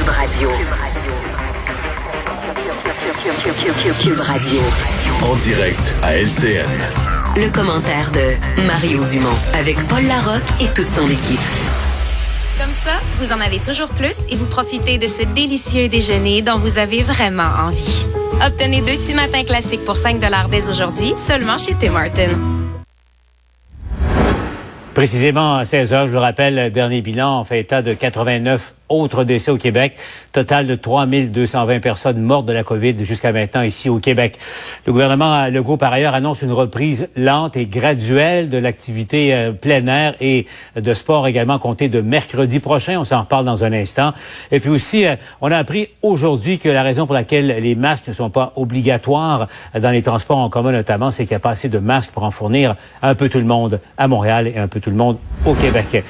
Cube Radio. Cube Radio. En direct à LCN. Le commentaire de Mario Dumont avec Paul Larocque et toute son équipe. Comme ça, vous en avez toujours plus et vous profitez de ce délicieux déjeuner dont vous avez vraiment envie. Obtenez deux petits matins classiques pour 5 dès aujourd'hui, seulement chez Tim Martin. Précisément à 16 heures, je vous rappelle, le dernier bilan, on fait état de 89 autres décès au Québec. Total de 3220 personnes mortes de la COVID jusqu'à maintenant ici au Québec. Le gouvernement Legault, par ailleurs, annonce une reprise lente et graduelle de l'activité euh, plein air et de sport également comptée de mercredi prochain. On s'en reparle dans un instant. Et puis aussi, euh, on a appris aujourd'hui que la raison pour laquelle les masques ne sont pas obligatoires dans les transports en commun notamment, c'est qu'il n'y a pas assez de masques pour en fournir un peu tout le monde à Montréal et un peu tout le monde au Québec.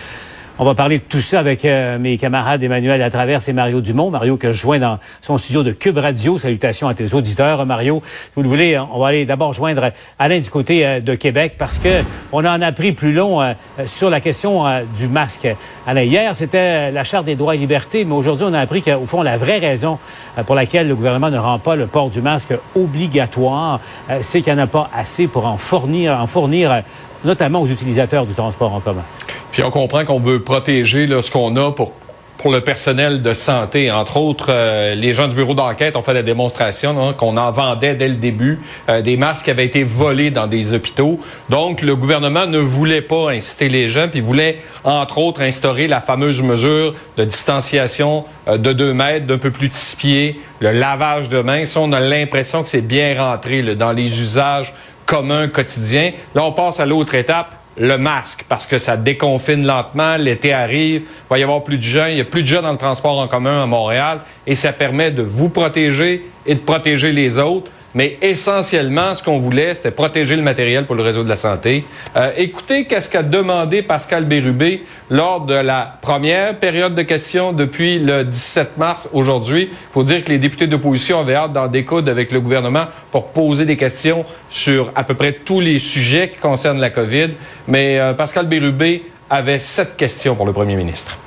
On va parler de tout ça avec euh, mes camarades Emmanuel Latraverse et Mario Dumont. Mario que je joins dans son studio de Cube Radio. Salutations à tes auditeurs, Mario. Si vous le voulez, on va aller d'abord joindre Alain du côté euh, de Québec parce que on en a pris plus long euh, sur la question du masque. Alain, hier, c'était la Charte des droits et libertés, mais aujourd'hui, on a appris qu'au fond, la vraie raison pour laquelle le gouvernement ne rend pas le port du masque obligatoire, c'est qu'il n'y en a pas assez pour en fournir, en fournir notamment aux utilisateurs du transport en commun. Puis on comprend qu'on veut protéger là, ce qu'on a pour pour le personnel de santé. Entre autres, euh, les gens du bureau d'enquête ont fait la démonstration qu'on en vendait dès le début euh, des masques qui avaient été volés dans des hôpitaux. Donc, le gouvernement ne voulait pas inciter les gens, puis voulait, entre autres, instaurer la fameuse mesure de distanciation euh, de deux mètres, d'un peu plus de six pieds, le lavage de mains. Ça, on a l'impression que c'est bien rentré dans les usages communs quotidiens. Là, on passe à l'autre étape le masque parce que ça déconfine lentement, l'été arrive, il va y avoir plus de gens, il y a plus de gens dans le transport en commun à Montréal et ça permet de vous protéger et de protéger les autres. Mais essentiellement, ce qu'on voulait, c'était protéger le matériel pour le réseau de la santé. Euh, écoutez qu'est-ce qu'a demandé Pascal Bérubé lors de la première période de questions depuis le 17 mars aujourd'hui? Il faut dire que les députés d'opposition avaient hâte d'en découdre avec le gouvernement pour poser des questions sur à peu près tous les sujets qui concernent la COVID. Mais euh, Pascal Bérubé avait sept questions pour le premier ministre.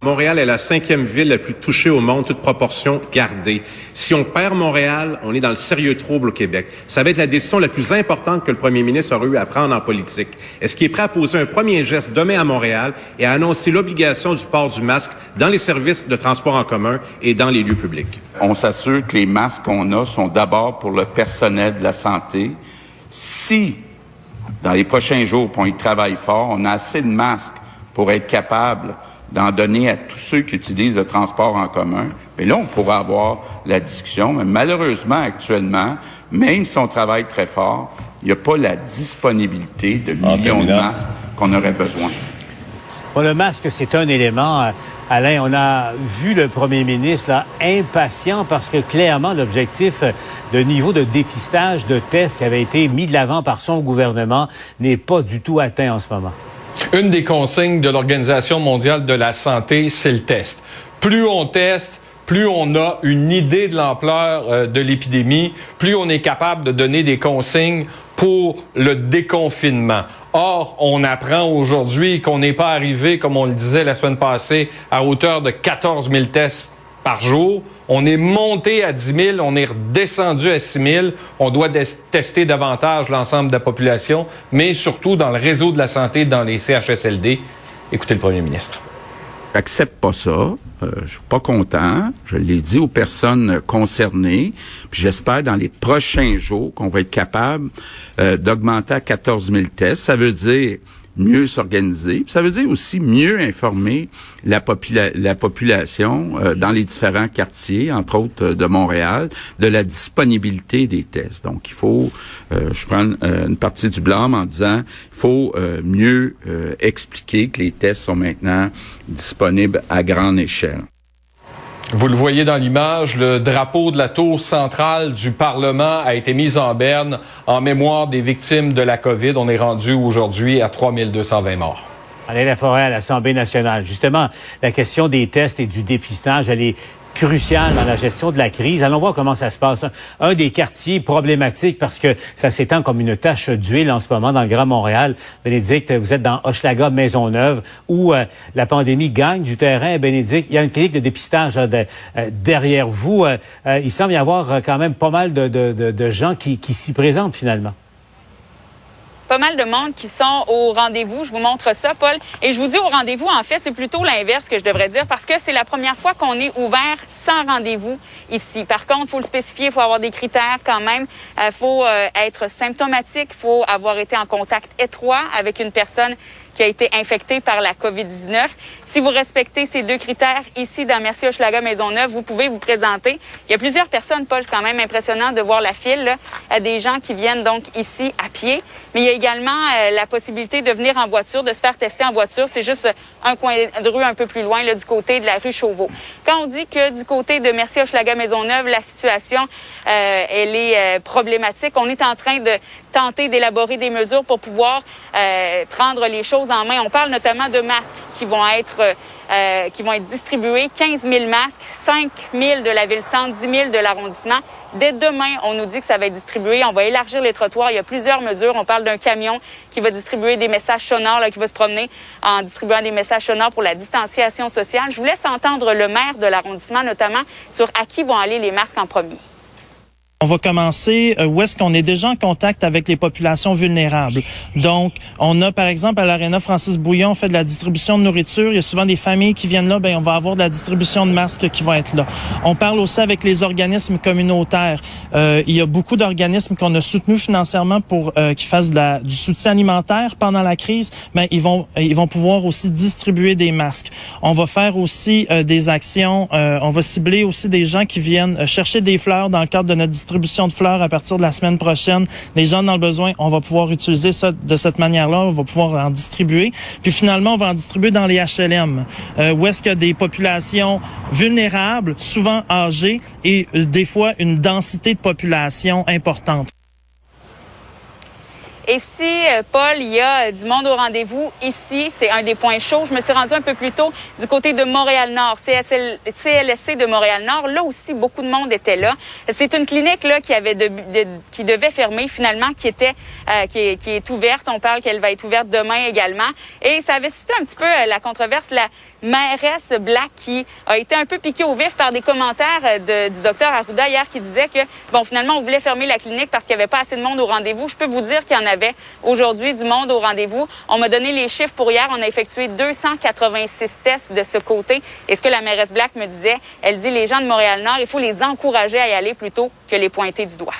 Montréal est la cinquième ville la plus touchée au monde, toute proportion gardée. Si on perd Montréal, on est dans le sérieux trouble au Québec. Ça va être la décision la plus importante que le premier ministre aurait eu à prendre en politique. Est-ce qu'il est prêt à poser un premier geste demain à Montréal et à annoncer l'obligation du port du masque dans les services de transport en commun et dans les lieux publics? On s'assure que les masques qu'on a sont d'abord pour le personnel de la santé. Si, dans les prochains jours, on y travaille fort, on a assez de masques pour être capable d'en donner à tous ceux qui utilisent le transport en commun. Mais là, on pourra avoir la discussion. Mais malheureusement, actuellement, même si on travaille très fort, il n'y a pas la disponibilité de millions de masques qu'on aurait besoin. Bon, le masque, c'est un élément. Euh, Alain, on a vu le premier ministre là, impatient parce que clairement, l'objectif de niveau de dépistage de tests qui avait été mis de l'avant par son gouvernement n'est pas du tout atteint en ce moment. Une des consignes de l'Organisation mondiale de la santé, c'est le test. Plus on teste, plus on a une idée de l'ampleur euh, de l'épidémie, plus on est capable de donner des consignes pour le déconfinement. Or, on apprend aujourd'hui qu'on n'est pas arrivé, comme on le disait la semaine passée, à hauteur de 14 000 tests par jour. On est monté à 10 000, on est redescendu à 6 000. On doit tester davantage l'ensemble de la population, mais surtout dans le réseau de la santé, dans les CHSLD. Écoutez le premier ministre. J'accepte pas ça. Euh, je suis pas content. Je l'ai dit aux personnes concernées. j'espère dans les prochains jours qu'on va être capable euh, d'augmenter à 14 000 tests. Ça veut dire mieux s'organiser. Ça veut dire aussi mieux informer la, la population euh, dans les différents quartiers, entre autres euh, de Montréal, de la disponibilité des tests. Donc, il faut, euh, je prends une partie du blâme en disant, il faut mieux expliquer que les tests sont maintenant disponibles à grande échelle. Vous le voyez dans l'image, le drapeau de la tour centrale du Parlement a été mis en berne en mémoire des victimes de la COVID. On est rendu aujourd'hui à 3220 morts. Alain Laforêt à l'Assemblée nationale. Justement, la question des tests et du dépistage, elle est crucial dans la gestion de la crise. Allons voir comment ça se passe. Un des quartiers problématiques parce que ça s'étend comme une tache d'huile en ce moment dans le Grand Montréal. Bénédicte, vous êtes dans Hochelaga, Maisonneuve, où euh, la pandémie gagne du terrain. Bénédicte, il y a une clinique de dépistage euh, derrière vous. Euh, il semble y avoir quand même pas mal de gens qui, qui s'y présentent finalement pas mal de monde qui sont au rendez-vous. Je vous montre ça, Paul. Et je vous dis au rendez-vous, en fait, c'est plutôt l'inverse que je devrais dire parce que c'est la première fois qu'on est ouvert sans rendez-vous ici. Par contre, faut le spécifier, il faut avoir des critères quand même. Il euh, faut euh, être symptomatique, faut avoir été en contact étroit avec une personne qui a été infecté par la COVID-19. Si vous respectez ces deux critères ici dans Merci Hochelaga Maisonneuve, vous pouvez vous présenter. Il y a plusieurs personnes, Paul, quand même impressionnant de voir la file, là, des gens qui viennent donc ici à pied. Il y a également euh, la possibilité de venir en voiture, de se faire tester en voiture. C'est juste un coin de rue un peu plus loin, là, du côté de la rue Chauveau. Quand on dit que du côté de Merci Hochelaga Maisonneuve, la situation, euh, elle est euh, problématique, on est en train de tenter d'élaborer des mesures pour pouvoir euh, prendre les choses en main. On parle notamment de masques qui vont être euh, qui vont être distribués, 15 000 masques, 5 000 de la ville-centre, 10 000 de l'arrondissement. Dès demain, on nous dit que ça va être distribué. On va élargir les trottoirs. Il y a plusieurs mesures. On parle d'un camion qui va distribuer des messages sonores, qui va se promener en distribuant des messages sonores pour la distanciation sociale. Je vous laisse entendre le maire de l'arrondissement, notamment, sur à qui vont aller les masques en premier. On va commencer euh, où est-ce qu'on est déjà en contact avec les populations vulnérables? Donc, on a par exemple à l'Arena Francis Bouillon, on fait de la distribution de nourriture. Il y a souvent des familles qui viennent là, ben on va avoir de la distribution de masques qui vont être là. On parle aussi avec les organismes communautaires. Euh, il y a beaucoup d'organismes qu'on a soutenus financièrement pour euh, qu'ils fassent de la, du soutien alimentaire pendant la crise. Ben, ils vont ils vont pouvoir aussi distribuer des masques. On va faire aussi euh, des actions. on va cibler aussi des gens qui viennent chercher des fleurs dans le cadre de notre de fleurs à partir de la semaine prochaine. Les gens dans le besoin, on va pouvoir utiliser ça de cette manière-là. On va pouvoir en distribuer. Puis finalement, on va en distribuer dans les HLM, euh, où est-ce qu'il y a des populations vulnérables, souvent âgées, et euh, des fois une densité de population importante. Et si, euh, Paul, il y a du monde au rendez-vous ici, c'est un des points chauds. Je me suis rendue un peu plus tôt du côté de Montréal-Nord, CLSC de Montréal-Nord. Là aussi, beaucoup de monde était là. C'est une clinique là qui avait de, qui devait fermer finalement, qui était euh, qui, est, ouverte. On parle qu'elle va être ouverte demain également. Et ça avait suscité un petit peu euh, la controverse. Mairesse Black qui a été un peu piquée au vif par des commentaires de, du docteur Arruda hier qui disait que bon finalement on voulait fermer la clinique parce qu'il n'y avait pas assez de monde au rendez-vous. Je peux vous dire qu'il y en avait aujourd'hui du monde au rendez-vous. On m'a donné les chiffres pour hier. On a effectué 286 tests de ce côté. Et ce que la mairesse Black me disait, elle dit les gens de Montréal-Nord, il faut les encourager à y aller plutôt que les pointer du doigt.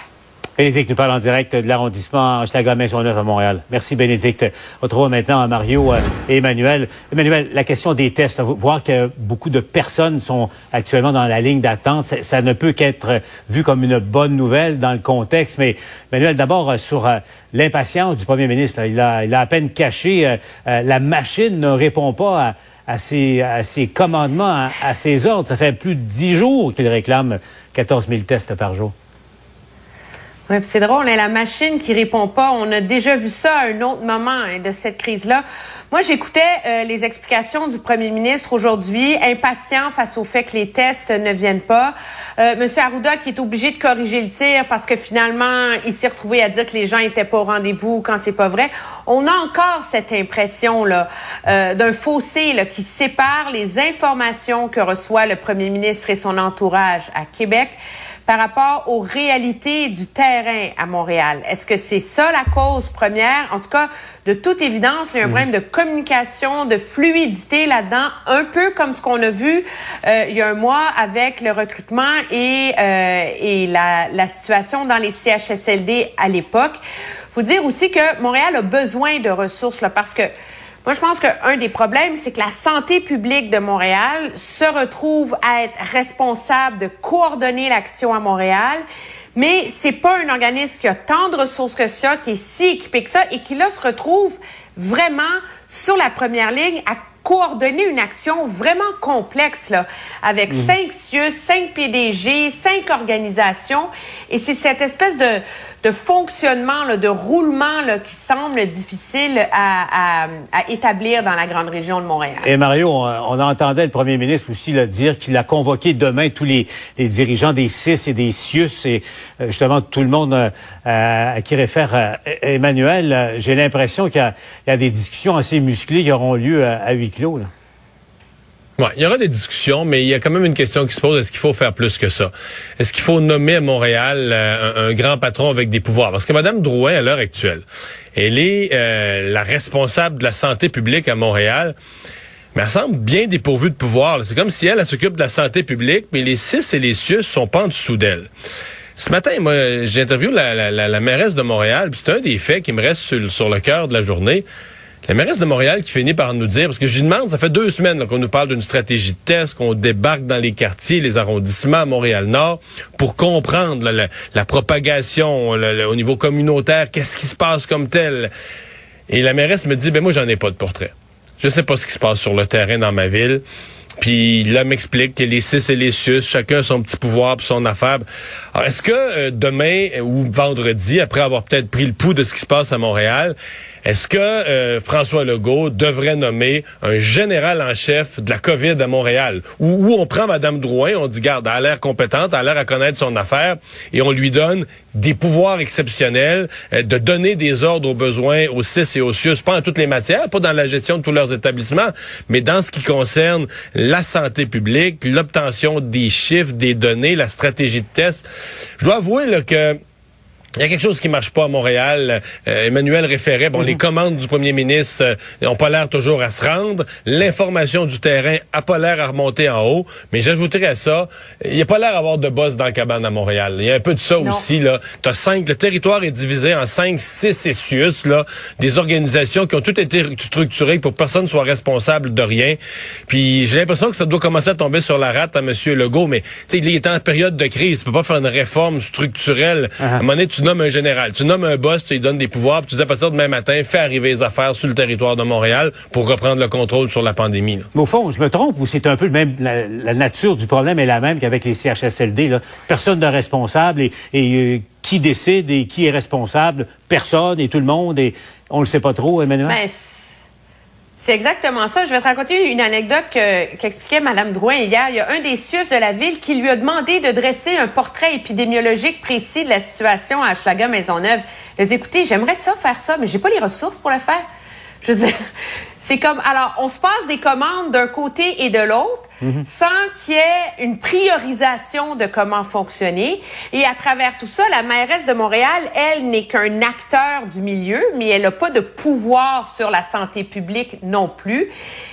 Bénédicte nous parle en direct de l'arrondissement Hochelaga-Maisonneuve à Montréal. Merci Bénédicte. On retrouve maintenant Mario euh, et Emmanuel. Emmanuel, la question des tests, voir que beaucoup de personnes sont actuellement dans la ligne d'attente, ça, ne peut qu'être vu comme une bonne nouvelle dans le contexte. Mais Emmanuel, d'abord euh, sur euh, l'impatience du premier ministre, il, a, à peine caché, la machine ne répond pas à, ses, à ses commandements, à, à ses ordres. Ça fait plus de dix jours qu'il réclame 14 000 tests par jour. Oui, c'est drôle, hein, la machine qui répond pas. On a déjà vu ça à un autre moment hein, de cette crise-là. Moi, j'écoutais euh, les explications du premier ministre aujourd'hui, impatient face au fait que les tests ne viennent pas. Euh, Monsieur Arruda qui est obligé de corriger le tir parce que finalement, il s'est retrouvé à dire que les gens étaient pas au rendez-vous quand c'est pas vrai. On a encore cette impression là euh, d'un fossé là, qui sépare les informations que reçoit le premier ministre et son entourage à Québec par rapport aux réalités du terrain à Montréal. Est-ce que c'est ça la cause première? En tout cas, de toute évidence, il y a un problème de communication, de fluidité là-dedans, un peu comme ce qu'on a vu euh, il y a un mois avec le recrutement et, euh, et la, la situation dans les CHSLD à l'époque. faut dire aussi que Montréal a besoin de ressources là, parce que moi, je pense qu'un des problèmes, c'est que la santé publique de Montréal se retrouve à être responsable de coordonner l'action à Montréal. Mais c'est pas un organisme qui a tant de ressources que ça, qui est si équipé que ça, et qui là se retrouve vraiment sur la première ligne à coordonner une action vraiment complexe, là, avec Mhm. cinq CIUS, cinq PDG, cinq organisations. Et c'est cette espèce de, de fonctionnement, là, de roulement là, qui semble difficile à, à- à établir dans la grande région de Montréal. Et Mario, on, on entendait le premier ministre aussi le dire qu'il a convoqué demain tous les, les dirigeants des CIS et des CIUS et euh, justement tout le monde euh, euh, à qui réfère euh, Emmanuel. J'ai l'impression qu'il y, a- il y a des discussions assez musclées qui auront lieu à, à huis il y aura des discussions, mais il y a quand même une question qui se pose. Est-ce qu'il faut faire plus que ça? Est-ce qu'il faut nommer à Montréal euh, un, grand patron avec des pouvoirs? Parce que Mme Drouin, à l'heure actuelle, elle est euh, la responsable de la santé publique à Montréal. Mais elle semble bien dépourvue de pouvoir. C'est comme si elle, s'occupe de la santé publique, mais les CIS et les CIUS sont pas en dessous d'elle. Ce matin, moi, j'ai interviewé la, la, mairesse de Montréal, c'est un des faits qui me reste sur le cœur de la journée. La mairesse de Montréal qui finit par nous dire, parce que je lui demande, ça fait deux semaines qu'on nous parle d'une stratégie de test, qu'on débarque dans les quartiers, les arrondissements à Montréal-Nord, pour comprendre la, propagation au niveau communautaire, qu'est-ce qui se passe comme tel. Et la mairesse me dit, ben moi, j'en ai pas de portrait. Je sais pas ce qui se passe sur le terrain dans ma ville. Puis là, m'explique que les six et les sus, chacun a son petit pouvoir pour son affaire. Alors, est-ce que euh, demain ou vendredi, après avoir peut-être pris le pouls de ce qui se passe à Montréal, est-ce que euh, François Legault devrait nommer un général en chef de la COVID à Montréal? Où, on prend Mme Drouin, on dit, garde, elle a l'air compétente, elle a l'air à connaître son affaire, et on lui donne des pouvoirs exceptionnels, euh, de donner des ordres aux besoins aux CIS et aux CIUS, pas en toutes les matières, pas dans la gestion de tous leurs établissements, mais dans ce qui concerne la santé publique, l'obtention des chiffres, des données, la stratégie de test. Je dois avouer que il y a quelque chose qui marche pas à Montréal. Euh, Emmanuel référait, bon, les commandes du premier ministre euh, ont pas l'air toujours à se rendre. L'information du terrain a pas l'air à remonter en haut. Mais j'ajouterais à ça, il y a pas l'air d'avoir de boss dans la cabane à Montréal. Il y a un peu de ça Non. aussi, là. T'as cinq, le territoire est divisé en cinq, six essius, là. Des organisations qui ont toutes été structurées pour que personne soit responsable de rien. Puis j'ai l'impression que ça doit commencer à tomber sur la rate à M. Legault. Mais, tu sais, il est en période de crise. Tu peux pas faire une réforme structurelle. À un moment donné, tu nommes un général, tu nommes un boss, tu lui donnes des pouvoirs, puis tu dis à partir de demain matin, fais arriver les affaires sur le territoire de Montréal pour reprendre le contrôle sur la pandémie. là. Mais au fond, je me trompe ou c'est un peu le même, la, la nature du problème est la même qu'avec les CHSLD. Là. Personne de responsable et, et, euh, qui décide et qui est responsable? Personne et tout le monde et on le sait pas trop, Emmanuel? Ben, c'est- exactement ça. Je vais te raconter une anecdote que- qu'expliquait Mme Drouin hier. Il y a un des CIUS de la ville qui lui a demandé de dresser un portrait épidémiologique précis de la situation à Hochelaga Maisonneuve. Il a dit, écoutez, j'aimerais ça faire ça, mais j'ai pas les ressources pour le faire. Je veux dire, c'est comme, alors, on se passe des commandes d'un côté et de l'autre sans qu'il y ait une priorisation de comment fonctionner. Et à travers tout ça, la mairesse de Montréal, elle n'est qu'un acteur du milieu, mais elle n'a pas de pouvoir sur la santé publique non plus.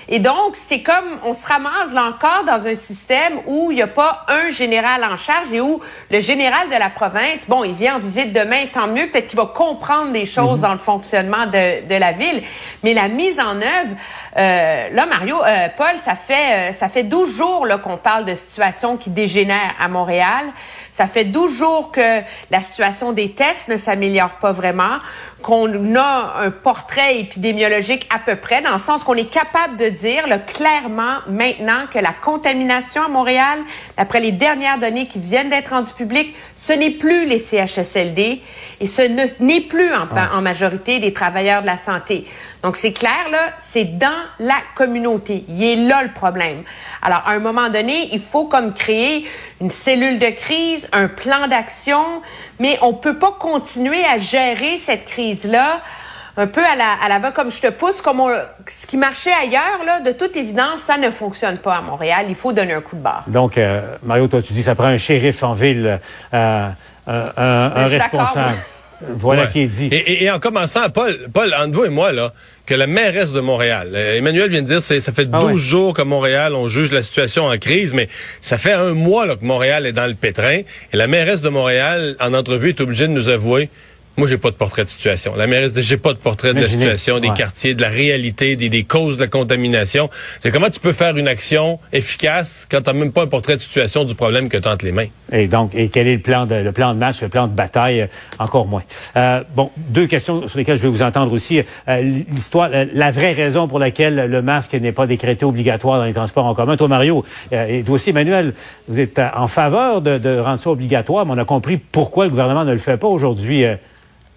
Et donc, c'est comme on se ramasse là encore dans un système où il n'y a pas un général en charge et où le général de la province, bon, il vient en visite demain, tant mieux, peut-être qu'il va comprendre des choses dans le fonctionnement de, de la ville. Mais la mise en œuvre, euh, là, Mario, euh, Paul, ça fait, euh, ça fait 12 jours qu'on parle de situation qui dégénère à Montréal. Ça fait 12 jours que la situation des tests ne s'améliore pas vraiment, qu'on a un portrait épidémiologique à peu près, dans le sens qu'on est capable de dire là, clairement maintenant que la contamination à Montréal, d'après les dernières données qui viennent d'être rendues publiques, ce n'est plus les CHSLD et ce ne- n'est plus en, en majorité des travailleurs de la santé. Donc c'est clair, là, c'est dans la communauté. Il est là le problème. Alors, à un moment donné, il faut comme créer une cellule de crise, un plan d'action, mais on peut pas continuer à gérer cette crise-là un peu à la, à la va comme je te pousse, comme on- ce qui marchait ailleurs, là, de toute évidence, ça ne fonctionne pas à Montréal. Il faut donner un coup de barre. Donc, euh, Mario, toi, tu dis ça prend un shérif en ville, euh, un, un- d'accord, responsable. Voilà Ouais. qui est dit. Et, et- et en commençant, Paul, Paul, entre vous et moi, là, que la mairesse de Montréal, euh, Emmanuel vient de dire, c'est, ça fait 12 Ah ouais. jours qu'à Montréal, on juge la situation en crise, mais ça fait un mois là, que Montréal est dans le pétrin. Et la mairesse de Montréal, en entrevue, est obligée de nous avouer Moi, j'ai pas de portrait de situation. La mairesse dit, j'ai pas de portrait de la situation, des Ouais. quartiers, de la réalité, des, des causes de la contamination. C'est comment tu peux faire une action efficace quand t'as même pas un portrait de situation du problème que t'as entre les mains? Et donc, et quel est le plan de, le plan de match, le plan de bataille, euh, encore moins? Euh, bon, deux questions sur lesquelles je vais vous entendre aussi. Euh, L'histoire, euh, la vraie raison pour laquelle le masque n'est pas décrété obligatoire dans les transports en commun. Toi, Mario, euh, et toi aussi, Emmanuel, vous êtes euh, en faveur de, de rendre ça obligatoire, mais on a compris pourquoi le gouvernement ne le fait pas aujourd'hui.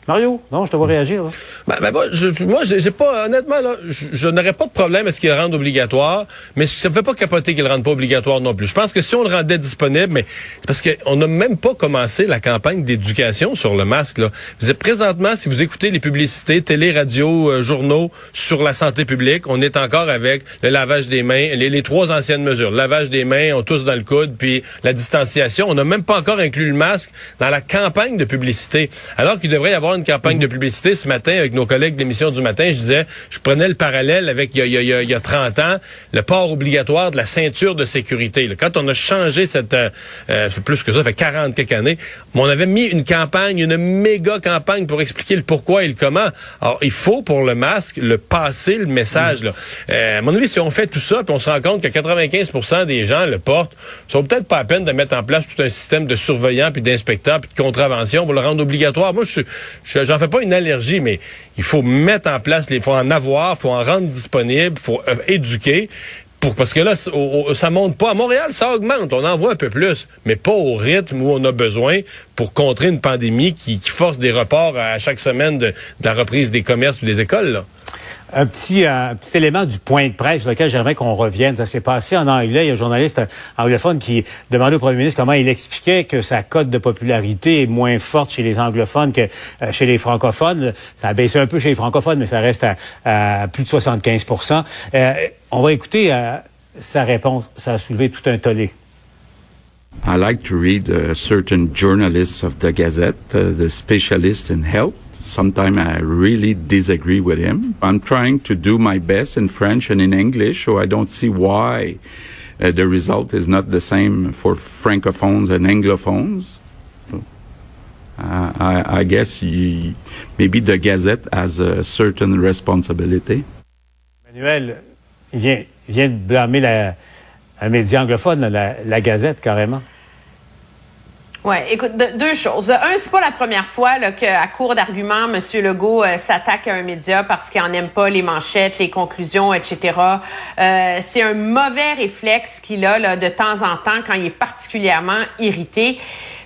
Mario, non, je te vois réagir. là. Ben, ben, moi, je, moi, j'ai pas, honnêtement, là, je, je n'aurais pas de problème à ce qu'il le rende obligatoire, mais ça me fait pas capoter qu'il le rende pas obligatoire non plus. Je pense que si on le rendait disponible, mais c'est parce qu'on n'a même pas commencé la campagne d'éducation sur le masque, là. Vous êtes présentement, si vous écoutez les publicités, télé, radio, euh, journaux sur la santé publique, on est encore avec le lavage des mains, les, les trois anciennes mesures. Le lavage des mains, on tous dans le coude, puis la distanciation. On n'a même pas encore inclus le masque dans la campagne de publicité. Alors qu'il devrait y avoir une campagne de publicité ce matin avec nos collègues d'émission du matin. Je disais, je prenais le parallèle avec il y a, il y a- il y a- il y a 30 ans, le port obligatoire de la ceinture de sécurité. Quand on a changé cette, euh, euh, plus que ça, ça fait 40 quelques années, on avait mis une campagne, une méga campagne pour expliquer le pourquoi et le comment. Alors, il faut pour le masque le passer le message. Là. Euh, à mon avis, si on fait tout ça, puis on se rend compte que 95% des gens le portent, vaut peut-être pas la peine de mettre en place tout un système de surveillants, puis d'inspecteurs, puis de contraventions pour le rendre obligatoire. Moi, je- j'en fais pas une allergie, mais il faut mettre en place, il faut en avoir, il faut en rendre disponible, il faut euh, éduquer. Pour, parce que là, ça monte pas. À Montréal, ça augmente. On en voit un peu plus, mais pas au rythme où on a besoin pour contrer une pandémie qui, force des reports à chaque semaine de, la reprise des commerces ou des écoles. Là. Un petit, euh, un petit élément du point de presse sur lequel j'aimerais qu'on revienne. Ça s'est passé en anglais. Il y a un journaliste anglophone qui demandait au premier ministre comment il expliquait que sa cote de popularité est moins forte chez les anglophones que euh, chez les francophones. Ça a baissé un peu chez les francophones, mais ça reste à, plus de 75% Euh, On va écouter euh, sa réponse. Ça a soulevé tout un tollé. I like to read uh, certain journalists of the Gazette, uh, the specialist in health. Sometimes I really disagree with him. I'm trying to do my best in French and in English, so I don't see why uh, the result is not the same for francophones and anglophones. I, I guess maybe the Gazette has a certain responsibility. Emmanuel, il vient, vient blâmer la, un média anglophone, la, la Gazette, carrément. Oui, écoute, de- deux choses. Un, c'est pas la première fois qu'à court d'arguments, M. Legault euh, s'attaque à un média parce qu'il en aime pas les manchettes, les conclusions, etc. Euh, c'est un mauvais réflexe qu'il a là, de temps en temps quand il est particulièrement irrité.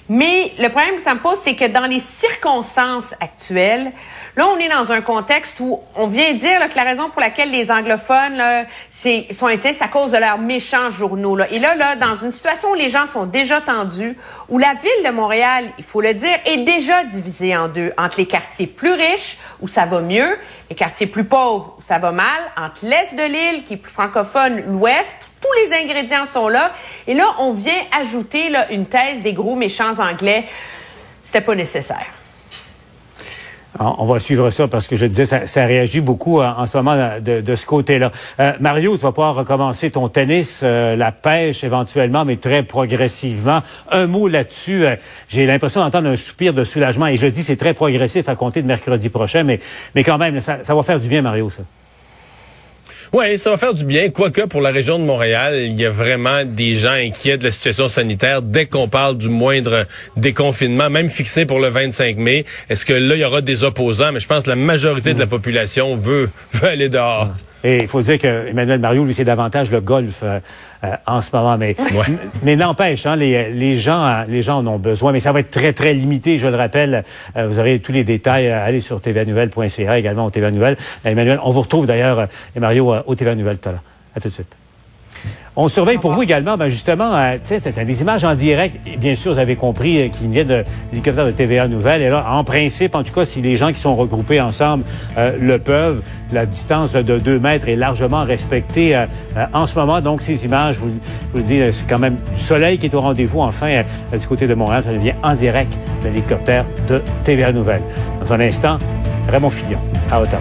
Mais le problème que ça me pose, c'est que dans les circonstances actuelles, là, on est dans un contexte où on vient dire là, que la raison pour laquelle les anglophones là, sont inquiets, c'est à cause de leurs méchants journaux. Là. Et là, là, dans une situation où les gens sont déjà tendus, où la ville de Montréal, il faut le dire, est déjà divisée en deux, entre les quartiers plus riches, où ça va mieux, les quartiers plus pauvres, où ça va mal, entre l'est de l'île, qui est plus francophone, l'ouest, tous les ingrédients sont là. Et là, on vient ajouter là, une thèse des gros méchants anglais. C'était pas nécessaire. On on va suivre ça parce que je disais, ça, ça réagit beaucoup euh, en ce moment euh, de, de ce côté-là. Euh, Mario, tu vas pouvoir recommencer ton tennis, euh, la pêche éventuellement, mais très progressivement. Un mot là-dessus. euh, J'ai l'impression d'entendre un soupir de soulagement et je dis c'est très progressif à compter de mercredi prochain, mais, mais quand même, ça, ça va faire du bien, Mario, ça. Oui, ça va faire du bien. Quoique pour la région de Montréal, il y a vraiment des gens inquiets de la situation sanitaire dès qu'on parle du moindre déconfinement, même fixé pour le 25 mai. Est-ce que là, il y aura des opposants? Mais je pense que la majorité de la population veut, veut aller dehors. Et il faut dire que Emmanuel Mario, lui, c'est davantage le golf euh, en ce moment. Mais, mais n'empêche, hein, les, les gens, euh, les gens en ont besoin. Mais ça va être très, très limité. Je le rappelle, euh, vous aurez tous les détails. euh, allez sur tvanouvelle.ca, également au TVA Nouvelle. Euh, Emmanuel, on vous retrouve d'ailleurs, euh, et Mario, euh, au TVA Nouvelle tout à l'heure. À tout de suite. On surveille pour vous également, ben justement, euh, c'est des images en direct. Bien sûr, vous avez compris euh, qu'ils viennent de l'hélicoptère de TVA Nouvelle. Et là, en principe, en tout cas, si les gens qui sont regroupés ensemble euh, le peuvent, la distance de 2 mètres est largement respectée en ce moment. Donc, ces images, vous, vous le dis, euh, c'est quand même du soleil qui est au rendez-vous. Enfin, du côté de Montréal, ça devient en direct de l'hélicoptère de TVA Nouvelle. Dans un instant, Raymond Fillon, à Ottawa.